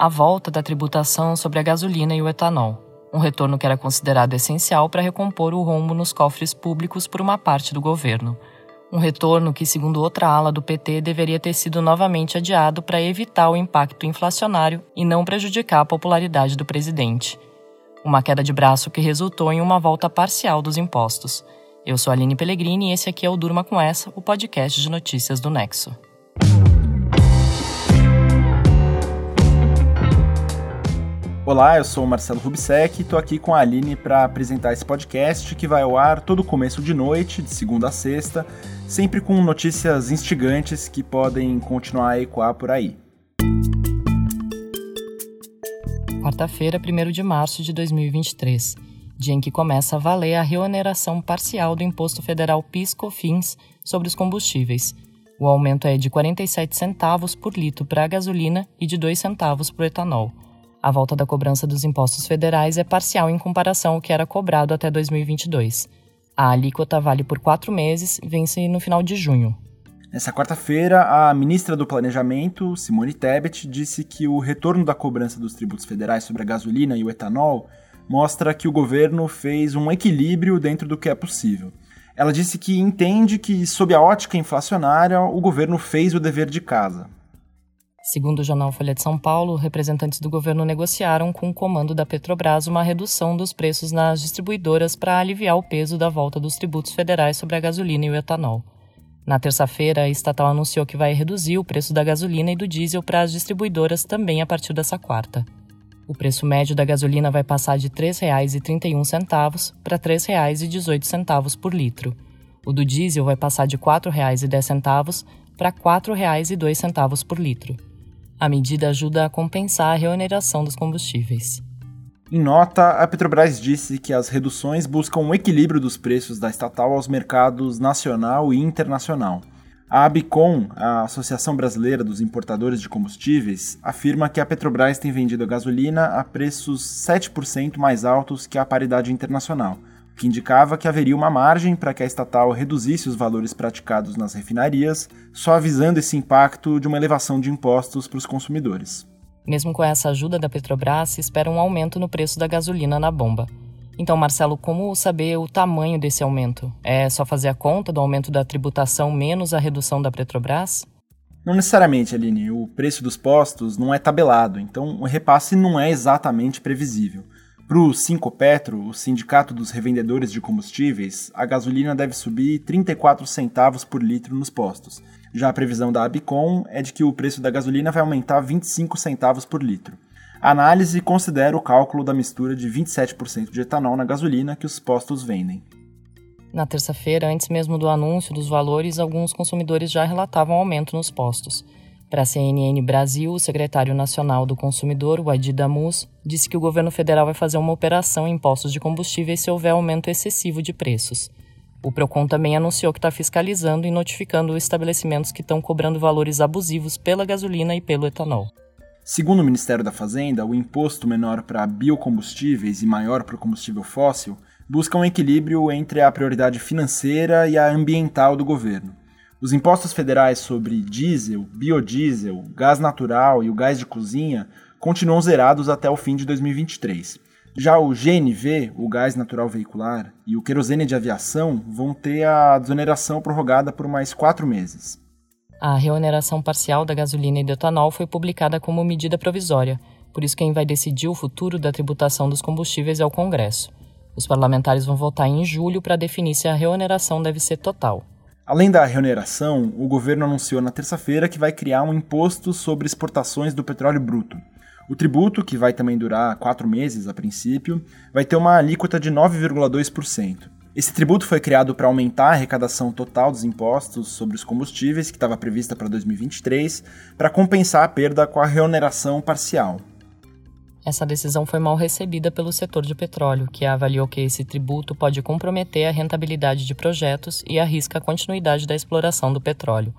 a volta da tributação sobre a gasolina e o etanol, um retorno que era considerado essencial para recompor o rombo nos cofres públicos por uma parte do governo. Um retorno que, segundo outra ala do PT, deveria ter sido novamente adiado para evitar o impacto inflacionário e não prejudicar a popularidade do presidente. Uma queda de braço que resultou em uma volta parcial dos impostos. Eu sou Aline Pellegrini e esse aqui é o Durma com Essa, o podcast de notícias do Nexo. Olá, eu sou o Marcelo Rubsec e estou aqui com a Aline para apresentar esse podcast que vai ao ar todo começo de noite, de segunda a sexta, sempre com notícias instigantes que podem continuar a ecoar por aí. Quarta-feira, 1 de março de 2023, dia em que começa a valer a reoneração parcial do Imposto Federal PIS/COFINS sobre os combustíveis. O aumento é de 47 centavos por litro para a gasolina e de 2 centavos para o etanol. A volta da cobrança dos impostos federais é parcial em comparação ao que era cobrado até 2022. A alíquota vale por quatro meses vence no final de junho. Nessa quarta-feira, a ministra do Planejamento, Simone Tebet, disse que o retorno da cobrança dos tributos federais sobre a gasolina e o etanol mostra que o governo fez um equilíbrio dentro do que é possível. Ela disse que entende que, sob a ótica inflacionária, o governo fez o dever de casa. Segundo o jornal Folha de São Paulo, representantes do governo negociaram com o comando da Petrobras uma redução dos preços nas distribuidoras para aliviar o peso da volta dos tributos federais sobre a gasolina e o etanol. Na terça-feira, a estatal anunciou que vai reduzir o preço da gasolina e do diesel para as distribuidoras também a partir dessa quarta. O preço médio da gasolina vai passar de R$ 3,31 para R$ 3,18 por litro. O do diesel vai passar de R$ 4,10 para R$ 4,02 por litro. A medida ajuda a compensar a reoneração dos combustíveis. Em nota, a Petrobras disse que as reduções buscam um equilíbrio dos preços da estatal aos mercados nacional e internacional. A ABICOM, a Associação Brasileira dos Importadores de Combustíveis, afirma que a Petrobras tem vendido a gasolina a preços 7% mais altos que a paridade internacional, que indicava que haveria uma margem para que a estatal reduzisse os valores praticados nas refinarias, só avisando esse impacto de uma elevação de impostos para os consumidores. Mesmo com essa ajuda da Petrobras, se espera um aumento no preço da gasolina na bomba. Então, Marcelo, como saber o tamanho desse aumento? É só fazer a conta do aumento da tributação menos a redução da Petrobras? Não necessariamente, Aline. O preço dos postos não é tabelado, então o repasse não é exatamente previsível. Para o Petro, o Sindicato dos Revendedores de Combustíveis, a gasolina deve subir 34 centavos por litro nos postos. Já a previsão da Abicom é de que o preço da gasolina vai aumentar 25 centavos por litro. A análise considera o cálculo da mistura de 27% de etanol na gasolina que os postos vendem. Na terça-feira, antes mesmo do anúncio dos valores, alguns consumidores já relatavam aumento nos postos. Para a CNN Brasil, o secretário nacional do consumidor, o Adi Damus, disse que o governo federal vai fazer uma operação em postos de combustíveis se houver aumento excessivo de preços. O Procon também anunciou que está fiscalizando e notificando os estabelecimentos que estão cobrando valores abusivos pela gasolina e pelo etanol. Segundo o Ministério da Fazenda, o imposto menor para biocombustíveis e maior para o combustível fóssil busca um equilíbrio entre a prioridade financeira e a ambiental do governo. Os impostos federais sobre diesel, biodiesel, gás natural e o gás de cozinha continuam zerados até o fim de 2023. Já o GNV, o gás natural veicular, e o querosene de aviação vão ter a desoneração prorrogada por mais quatro meses. A reoneração parcial da gasolina e do etanol foi publicada como medida provisória, por isso quem vai decidir o futuro da tributação dos combustíveis é o Congresso. Os parlamentares vão votar em julho para definir se a reoneração deve ser total. Além da reoneração, o governo anunciou na terça-feira que vai criar um imposto sobre exportações do petróleo bruto. O tributo, que vai também durar quatro meses a princípio, vai ter uma alíquota de 9,2%. Esse tributo foi criado para aumentar a arrecadação total dos impostos sobre os combustíveis, que estava prevista para 2023, para compensar a perda com a reoneração parcial. Essa decisão foi mal recebida pelo setor de petróleo, que avaliou que esse tributo pode comprometer a rentabilidade de projetos e arrisca a continuidade da exploração do petróleo.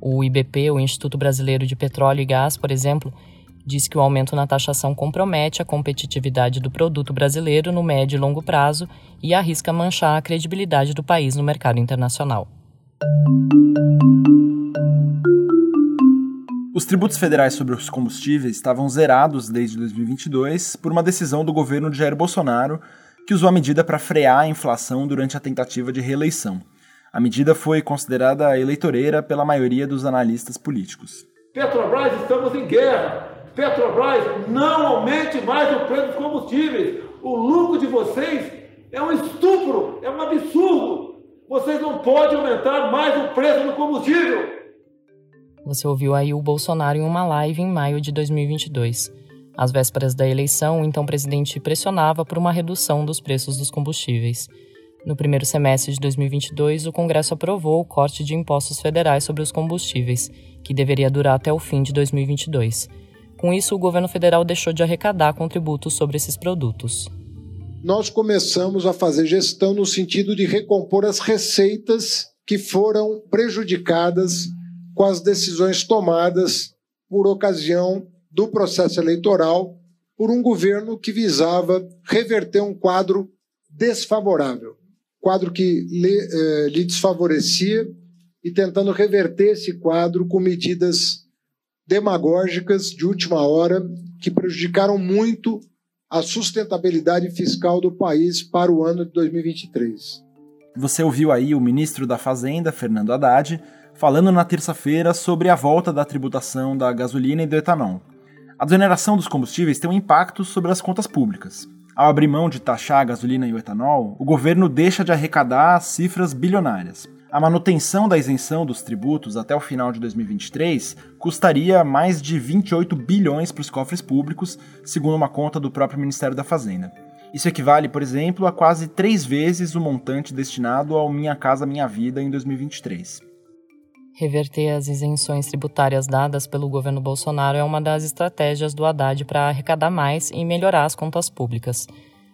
O IBP, o Instituto Brasileiro de Petróleo e Gás, por exemplo, diz que o aumento na taxação compromete a competitividade do produto brasileiro no médio e longo prazo e arrisca manchar a credibilidade do país no mercado internacional. Os tributos federais sobre os combustíveis estavam zerados desde 2022 por uma decisão do governo de Jair Bolsonaro, que usou a medida para frear a inflação durante a tentativa de reeleição. A medida foi considerada eleitoreira pela maioria dos analistas políticos. Petrobras, estamos em guerra. Petrobras, não aumente mais o preço dos combustíveis. O lucro de vocês é um estupro, é um absurdo. Vocês não podem aumentar mais o preço do combustível. Você ouviu aí o Bolsonaro em uma live em maio de 2022. Às vésperas da eleição, o então presidente pressionava por uma redução dos preços dos combustíveis. No primeiro semestre de 2022, o Congresso aprovou o corte de impostos federais sobre os combustíveis, que deveria durar até o fim de 2022. Com isso, o governo federal deixou de arrecadar contributos sobre esses produtos. Nós começamos a fazer gestão no sentido de recompor as receitas que foram prejudicadas com as decisões tomadas por ocasião do processo eleitoral por um governo que visava reverter um quadro desfavorável, quadro que lhe, eh, lhe desfavorecia e tentando reverter esse quadro com medidas demagógicas de última hora que prejudicaram muito a sustentabilidade fiscal do país para o ano de 2023. Você ouviu aí o ministro da Fazenda, Fernando Haddad, falando na terça-feira sobre a volta da tributação da gasolina e do etanol. A desoneração dos combustíveis tem um impacto sobre as contas públicas. Ao abrir mão de taxar a gasolina e o etanol, o governo deixa de arrecadar cifras bilionárias. A manutenção da isenção dos tributos até o final de 2023 custaria mais de 28 bilhões para os cofres públicos, segundo uma conta do próprio Ministério da Fazenda. Isso equivale, por exemplo, a quase três vezes o montante destinado ao Minha Casa Minha Vida em 2023. Reverter as isenções tributárias dadas pelo governo Bolsonaro é uma das estratégias do Haddad para arrecadar mais e melhorar as contas públicas.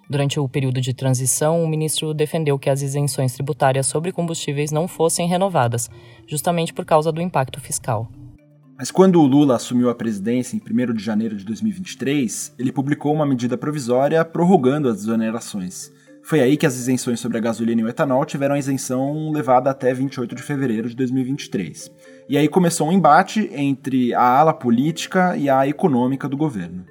Durante o período de transição, o ministro defendeu que as isenções tributárias sobre combustíveis não fossem renovadas, justamente por causa do impacto fiscal. Mas quando o Lula assumiu a presidência em 1 de janeiro de 2023, ele publicou uma medida provisória prorrogando as desonerações. Foi aí que as isenções sobre a gasolina e o etanol tiveram a isenção levada até 28 de fevereiro de 2023. E aí começou um embate entre a ala política e a econômica do governo.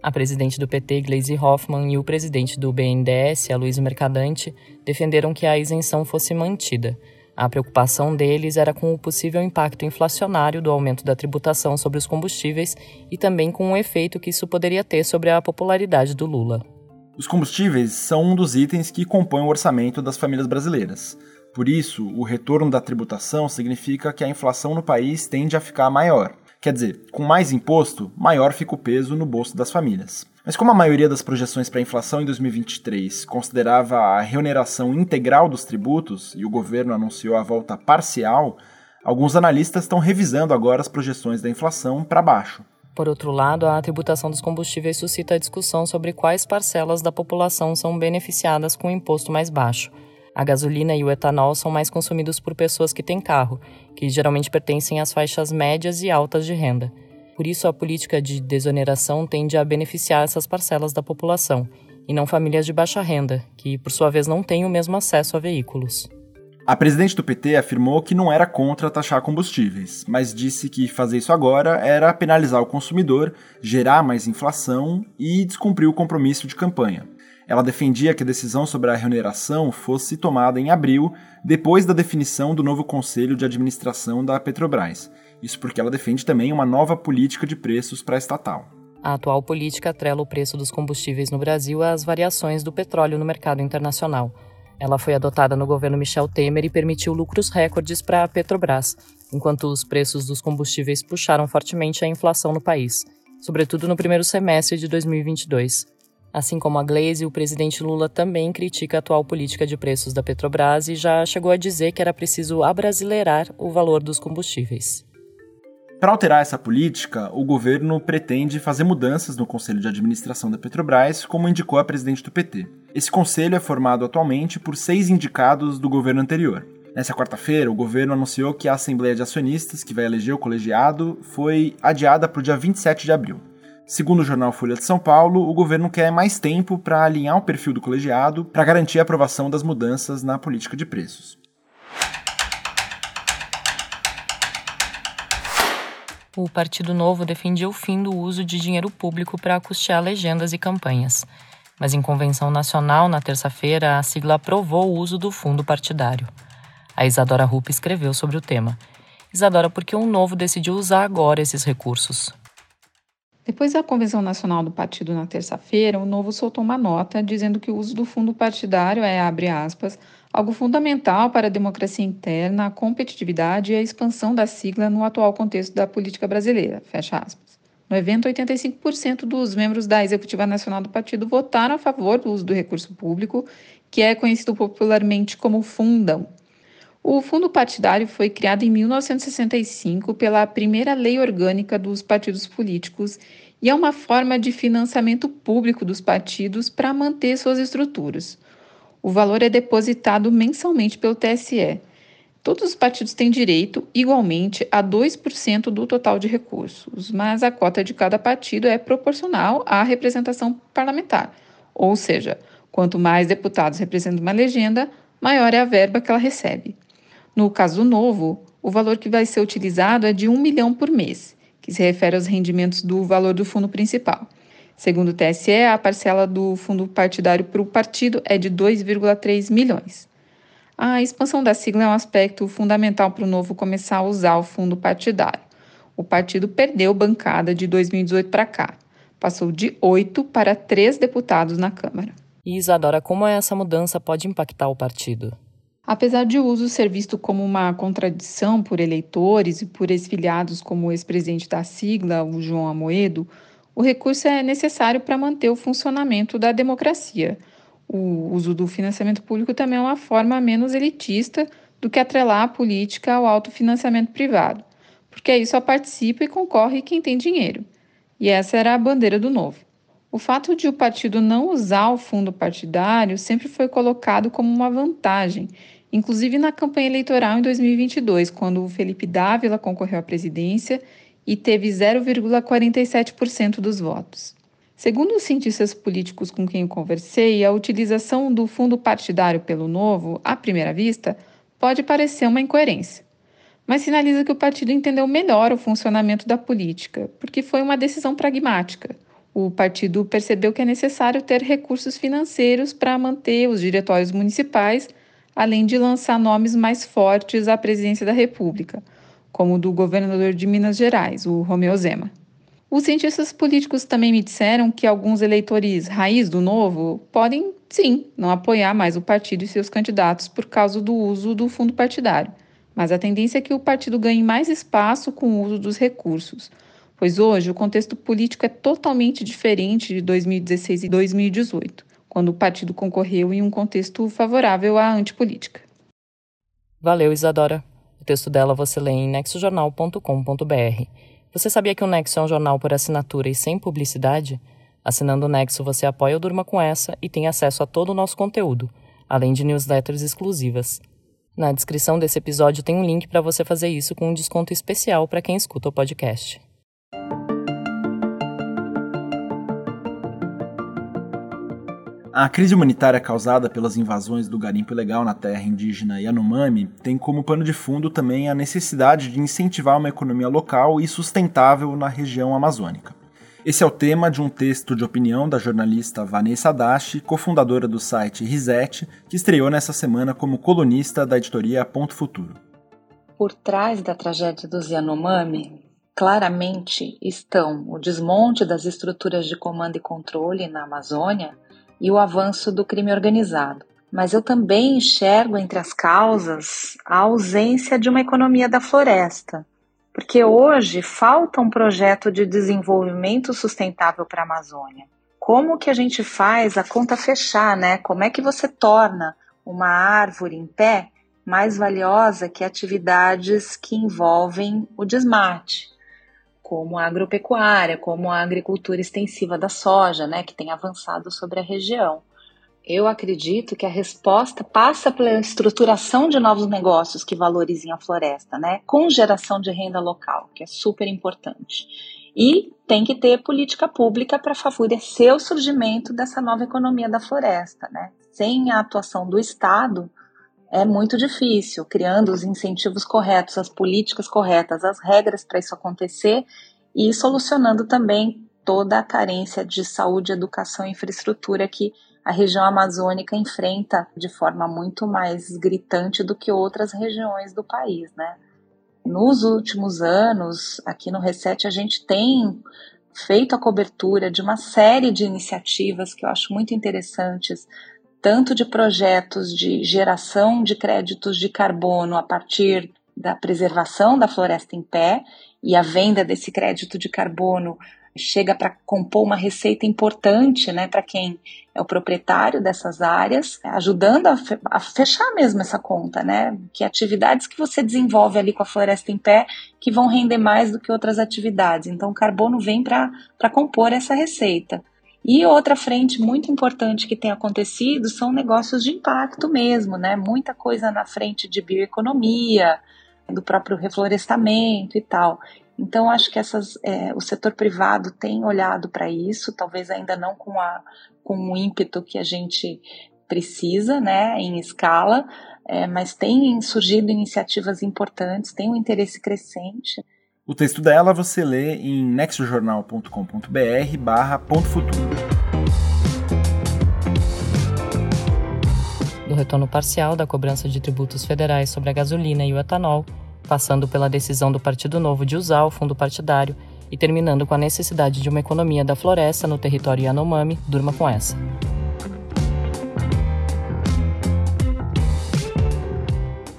A presidente do PT, Gleisi Hoffmann, e o presidente do BNDES, Aloysio Mercadante, defenderam que a isenção fosse mantida. A preocupação deles era com o possível impacto inflacionário do aumento da tributação sobre os combustíveis e também com o efeito que isso poderia ter sobre a popularidade do Lula. Os combustíveis são um dos itens que compõem o orçamento das famílias brasileiras. Por isso, o retorno da tributação significa que a inflação no país tende a ficar maior. Quer dizer, com mais imposto, maior fica o peso no bolso das famílias. Mas como a maioria das projeções para a inflação em 2023 considerava a reoneração integral dos tributos e o governo anunciou a volta parcial, alguns analistas estão revisando agora as projeções da inflação para baixo. Por outro lado, a tributação dos combustíveis suscita a discussão sobre quais parcelas da população são beneficiadas com o imposto mais baixo. A gasolina e o etanol são mais consumidos por pessoas que têm carro, que geralmente pertencem às faixas médias e altas de renda. Por isso, a política de desoneração tende a beneficiar essas parcelas da população, e não famílias de baixa renda, que, por sua vez, não têm o mesmo acesso a veículos. A presidente do PT afirmou que não era contra taxar combustíveis, mas disse que fazer isso agora era penalizar o consumidor, gerar mais inflação e descumprir o compromisso de campanha. Ela defendia que a decisão sobre a remuneração fosse tomada em abril, depois da definição do novo conselho de administração da Petrobras. Isso porque ela defende também uma nova política de preços para a estatal. A atual política atrela o preço dos combustíveis no Brasil às variações do petróleo no mercado internacional. Ela foi adotada no governo Michel Temer e permitiu lucros recordes para a Petrobras, enquanto os preços dos combustíveis puxaram fortemente a inflação no país, sobretudo no primeiro semestre de 2022. Assim como a Glaze, o presidente Lula também critica a atual política de preços da Petrobras e já chegou a dizer que era preciso abrasileirar o valor dos combustíveis. Para alterar essa política, o governo pretende fazer mudanças no conselho de administração da Petrobras, como indicou a presidente do PT. Esse conselho é formado atualmente por seis indicados do governo anterior. Nessa quarta-feira, o governo anunciou que a Assembleia de Acionistas, que vai eleger o colegiado, foi adiada para o dia 27 de abril. Segundo o jornal Folha de São Paulo, o governo quer mais tempo para alinhar o perfil do colegiado para garantir a aprovação das mudanças na política de preços. O Partido Novo defendia o fim do uso de dinheiro público para custear legendas e campanhas. Mas em convenção nacional, na terça-feira, a sigla aprovou o uso do fundo partidário. A Isadora Rupp escreveu sobre o tema. Isadora, por que o Novo decidiu usar agora esses recursos? Depois da convenção nacional do partido na terça-feira, o Novo soltou uma nota dizendo que o uso do fundo partidário é, abre aspas, algo fundamental para a democracia interna, a competitividade e a expansão da sigla no atual contexto da política brasileira, fecha aspas. No evento, 85% dos membros da Executiva Nacional do partido votaram a favor do uso do recurso público, que é conhecido popularmente como fundão. O fundo partidário foi criado em 1965 pela primeira lei orgânica dos partidos políticos e é uma forma de financiamento público dos partidos para manter suas estruturas. O valor é depositado mensalmente pelo TSE. Todos os partidos têm direito, igualmente, a 2% do total de recursos, mas a cota de cada partido é proporcional à representação parlamentar. Ou seja, quanto mais deputados representam uma legenda, maior é a verba que ela recebe. No caso novo, o valor que vai ser utilizado é de 1 milhão por mês, que se refere aos rendimentos do valor do fundo principal. Segundo o TSE, a parcela do fundo partidário para o partido é de 2,3 milhões. A expansão da sigla é um aspecto fundamental para o novo começar a usar o fundo partidário. O partido perdeu bancada de 2018 para cá. Passou de oito para três deputados na Câmara. E Isadora, como essa mudança pode impactar o partido? Apesar de o uso ser visto como uma contradição por eleitores e por ex-filiados como o ex-presidente da sigla, o João Amoedo, o recurso é necessário para manter o funcionamento da democracia. O uso do financiamento público também é uma forma menos elitista do que atrelar a política ao autofinanciamento privado, porque aí só participa e concorre quem tem dinheiro. E essa era a bandeira do novo. O fato de o partido não usar o fundo partidário sempre foi colocado como uma vantagem inclusive na campanha eleitoral em 2022, quando o Felipe Dávila concorreu à presidência e teve 0,47% dos votos. Segundo os cientistas políticos com quem eu conversei, a utilização do fundo partidário pelo Novo, à primeira vista, pode parecer uma incoerência, mas sinaliza que o partido entendeu melhor o funcionamento da política, porque foi uma decisão pragmática. O partido percebeu que é necessário ter recursos financeiros para manter os diretórios municipais além de lançar nomes mais fortes à presidência da República, como o do governador de Minas Gerais, o Romeu Zema. Os cientistas políticos também me disseram que alguns eleitores raiz do Novo podem, sim, não apoiar mais o partido e seus candidatos por causa do uso do fundo partidário, mas a tendência é que o partido ganhe mais espaço com o uso dos recursos, pois hoje o contexto político é totalmente diferente de 2016 e 2018 quando o partido concorreu em um contexto favorável à antipolítica. Valeu, Isadora. Texto dela você lê em nexojornal.com.br. Você sabia que o Nexo é um jornal por assinatura e sem publicidade? Assinando o Nexo, você apoia o Durma com Essa e tem acesso a todo o nosso conteúdo, além de newsletters exclusivas. Na descrição desse episódio tem um link para você fazer isso com um desconto especial para quem escuta o podcast. A crise humanitária causada pelas invasões do garimpo ilegal na terra indígena Yanomami tem como pano de fundo também a necessidade de incentivar uma economia local e sustentável na região amazônica. Esse é o tema de um texto de opinião da jornalista Vanessa Dashi, cofundadora do site Reset, que estreou nessa semana como colunista da editoria Ponto Futuro. Por trás da tragédia dos Yanomami, claramente estão o desmonte das estruturas de comando e controle na Amazônia e o avanço do crime organizado. Mas eu também enxergo entre as causas a ausência de uma economia da floresta, porque hoje falta um projeto de desenvolvimento sustentável para a Amazônia. Como que a gente faz a conta fechar, né? Como é que você torna uma árvore em pé mais valiosa que atividades que envolvem o desmate? Como a agropecuária, como a agricultura extensiva da soja, né, que tem avançado sobre a região. Eu acredito que a resposta passa pela estruturação de novos negócios que valorizem a floresta, né, com geração de renda local, que é super importante. E tem que ter política pública para favorecer o surgimento dessa nova economia da floresta, né? Sem a atuação do Estado, é muito difícil, criando os incentivos corretos, as políticas corretas, as regras para isso acontecer e solucionando também toda a carência de saúde, educação e infraestrutura que a região amazônica enfrenta de forma muito mais gritante do que outras regiões do país, né? Nos últimos anos, aqui no Reset, a gente tem feito a cobertura de uma série de iniciativas que eu acho muito interessantes, tanto de projetos de geração de créditos de carbono a partir da preservação da floresta em pé e a venda desse crédito de carbono chega para compor uma receita importante né, para quem é o proprietário dessas áreas, ajudando a, fe a, fechar mesmo essa conta, né? Que atividades que você desenvolve ali com a floresta em pé que vão render mais do que outras atividades. Então, o carbono vem para compor essa receita. E outra frente muito importante que tem acontecido são negócios de impacto mesmo, né? Muita coisa na frente de bioeconomia, do próprio reflorestamento e tal. Então, acho que essas, é, o setor privado tem olhado para isso, talvez ainda não com, a, com o ímpeto que a gente precisa, né, em escala, é, mas tem surgido iniciativas importantes, tem um interesse crescente. O texto dela você lê em nexojornal.com.br barra ponto futuro. Do retorno parcial da cobrança de tributos federais sobre a gasolina e o etanol, passando pela decisão do Partido Novo de usar o fundo partidário e terminando com a necessidade de uma economia da floresta no território Yanomami, durma com essa.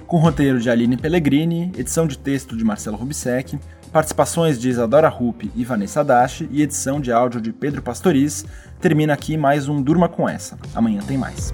Com roteiro de Aline Pellegrini, edição de texto de Marcelo Rubsec, participações de Isadora Rupp e Vanessa Dashi e edição de áudio de Pedro Pastoriz, termina aqui mais um Durma com essa. Amanhã tem mais.